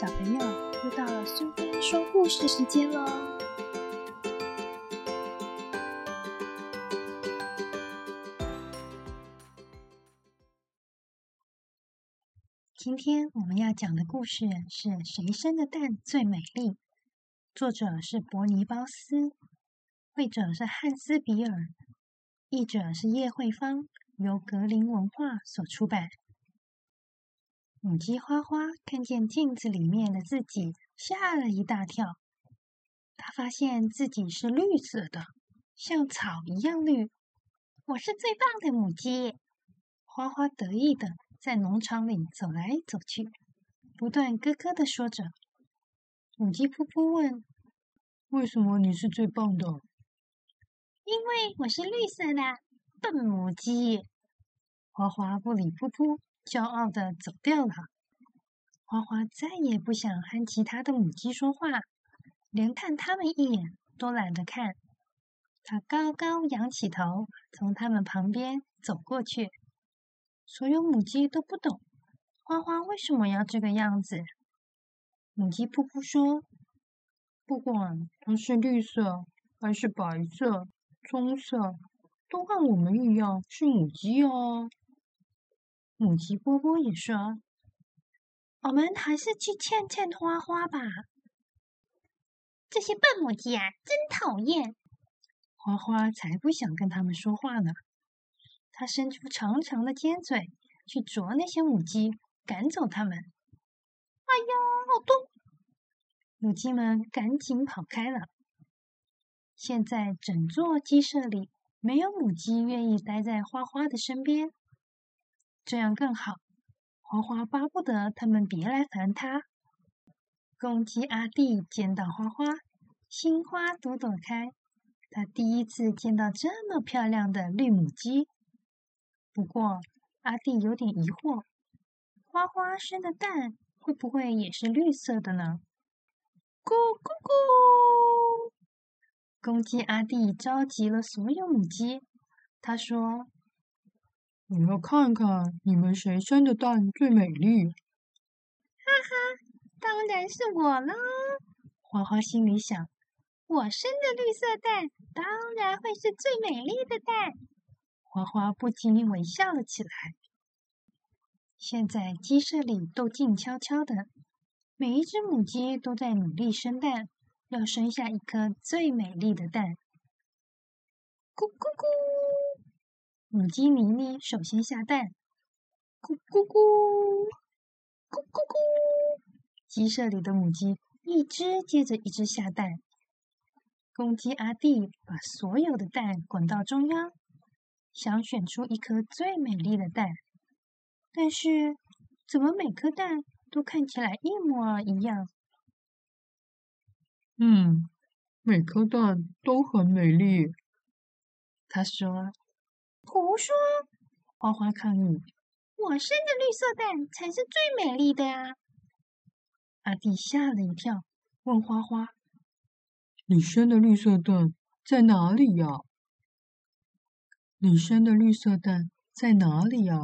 小朋友，又到了苏菲说故事时间喽！今天我们要讲的故事是《谁生的蛋最美丽》，作者是伯尼包斯，绘者是汉斯比尔，译者是叶慧芳，由格林文化所出版。母鸡花花看见镜子里面的自己，吓了一大跳。它发现自己是绿色的，像草一样绿。我是最棒的母鸡！花花得意的在农场里走来走去，不断咯咯的说着。母鸡噗噗问：“为什么你是最棒的？”“因为我是绿色的，笨母鸡。”花花不理噗噗。骄傲的走掉了。花花再也不想和其他的母鸡说话，连看他们一眼都懒得看。它高高仰起头，从他们旁边走过去。所有母鸡都不懂花花为什么要这个样子。母鸡噗噗说：“不管它是绿色还是白色、棕色，都和我们一样是母鸡哦。”母鸡波波也说：“我们还是去劝劝花花吧。”这些笨母鸡啊，真讨厌！花花才不想跟他们说话呢。他伸出长长的尖嘴去啄那些母鸡，赶走它们。哎呀，好痛！母鸡们赶紧跑开了。现在整座鸡舍里没有母鸡愿意待在花花的身边。这样更好。花花巴不得他们别来烦他。公鸡阿弟见到花花，心花朵朵开。他第一次见到这么漂亮的绿母鸡。不过阿弟有点疑惑：花花生的蛋会不会也是绿色的呢？咕咕咕！公鸡阿弟召集了所有母鸡，他说。我要看看你们谁生的蛋最美丽。哈哈，当然是我了。花花心里想：我生的绿色蛋，当然会是最美丽的蛋。花花不禁微笑了起来。现在鸡舍里都静悄悄的，每一只母鸡都在努力生蛋，要生下一颗最美丽的蛋。咕咕咕。母鸡妮妮首先下蛋，咕咕咕，咕咕咕。鸡舍里的母鸡一只接着一只下蛋。公鸡阿弟把所有的蛋滚到中央，想选出一颗最美丽的蛋。但是，怎么每颗蛋都看起来一模一样？嗯，每颗蛋都很美丽。他说。胡说！花花抗议：“我生的绿色蛋才是最美丽的呀！”阿弟吓了一跳，问花花：“你生的绿色蛋在哪里呀？你生的绿色蛋在哪里呀？”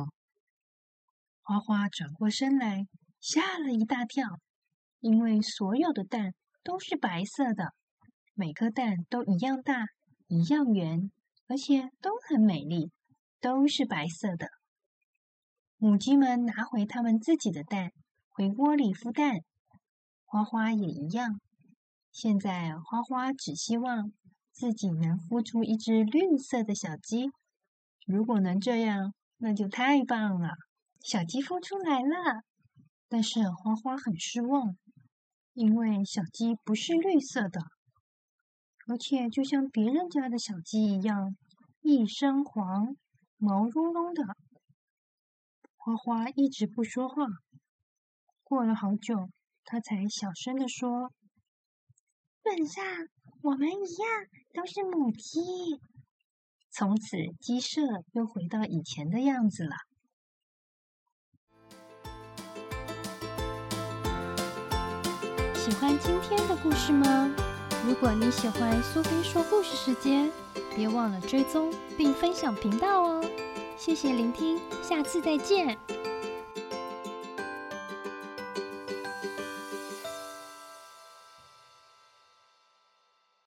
花花转过身来，吓了一大跳，因为所有的蛋都是白色的，每颗蛋都一样大，一样圆。而且都很美丽，都是白色的。母鸡们拿回它们自己的蛋，回窝里孵蛋。花花也一样。现在花花只希望自己能孵出一只绿色的小鸡。如果能这样，那就太棒了。小鸡孵出来了，但是花花很失望，因为小鸡不是绿色的。而且，就像别人家的小鸡一样，一身黄，毛茸茸的。花花一直不说话，过了好久，他才小声的说：“本上，我们一样都是母鸡。”从此，鸡舍又回到以前的样子了。喜欢今天的故事吗？如果你喜欢苏菲说故事时间，别忘了追踪并分享频道哦！谢谢聆听，下次再见。